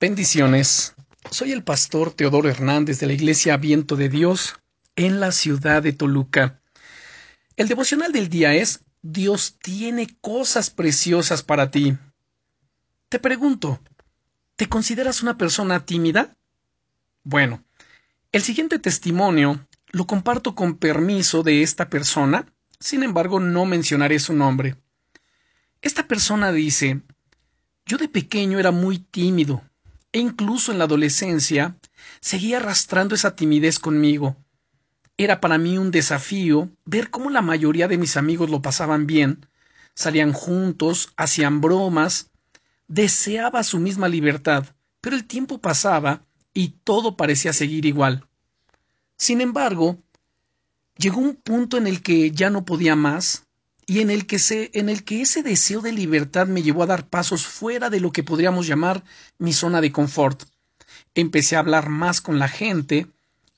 Bendiciones. Soy el pastor Teodoro Hernández de la Iglesia Viento de Dios en la ciudad de Toluca. El devocional del día es Dios tiene cosas preciosas para ti. Te pregunto, ¿te consideras una persona tímida? Bueno, el siguiente testimonio lo comparto con permiso de esta persona, sin embargo no mencionaré su nombre. Esta persona dice Yo de pequeño era muy tímido, e incluso en la adolescencia seguía arrastrando esa timidez conmigo. Era para mí un desafío ver cómo la mayoría de mis amigos lo pasaban bien, salían juntos, hacían bromas, deseaba su misma libertad, pero el tiempo pasaba y todo parecía seguir igual. Sin embargo, llegó un punto en el que ya no podía más y en el que en el que ese deseo de libertad me llevó a dar pasos fuera de lo que podríamos llamar mi zona de confort. Empecé a hablar más con la gente,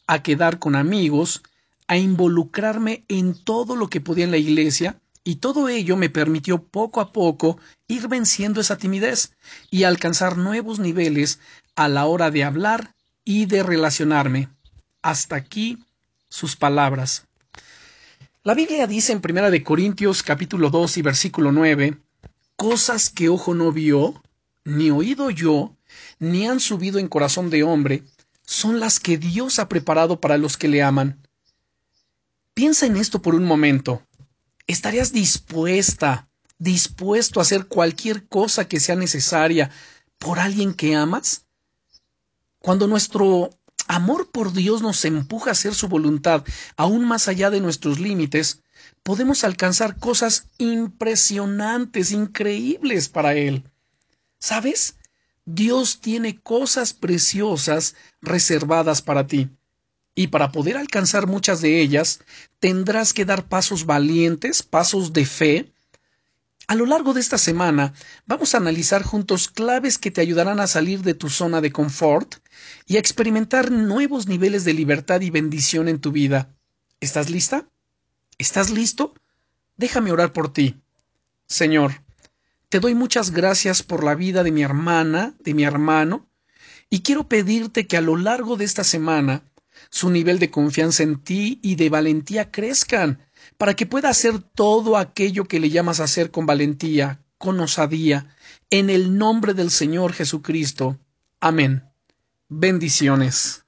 a quedar con amigos, a involucrarme en todo lo que podía en la iglesia, y todo ello me permitió poco a poco ir venciendo esa timidez y alcanzar nuevos niveles a la hora de hablar y de relacionarme. Hasta aquí sus palabras. La Biblia dice en Primera de Corintios capítulo 2 y versículo 9, cosas que ojo no vio, ni oído yo, ni han subido en corazón de hombre, son las que Dios ha preparado para los que le aman. Piensa en esto por un momento. ¿Estarías dispuesta, dispuesto a hacer cualquier cosa que sea necesaria por alguien que amas? Cuando nuestro amor por Dios nos empuja a hacer su voluntad aún más allá de nuestros límites, podemos alcanzar cosas impresionantes, increíbles para Él. ¿Sabes? Dios tiene cosas preciosas reservadas para ti. Y para poder alcanzar muchas de ellas, tendrás que dar pasos valientes, pasos de fe, a lo largo de esta semana vamos a analizar juntos claves que te ayudarán a salir de tu zona de confort y a experimentar nuevos niveles de libertad y bendición en tu vida. ¿Estás lista? ¿Estás listo? Déjame orar por ti. Señor, te doy muchas gracias por la vida de mi hermana, de mi hermano, y quiero pedirte que a lo largo de esta semana su nivel de confianza en ti y de valentía crezcan para que pueda hacer todo aquello que le llamas a hacer con valentía, con osadía, en el nombre del Señor Jesucristo. Amén. Bendiciones.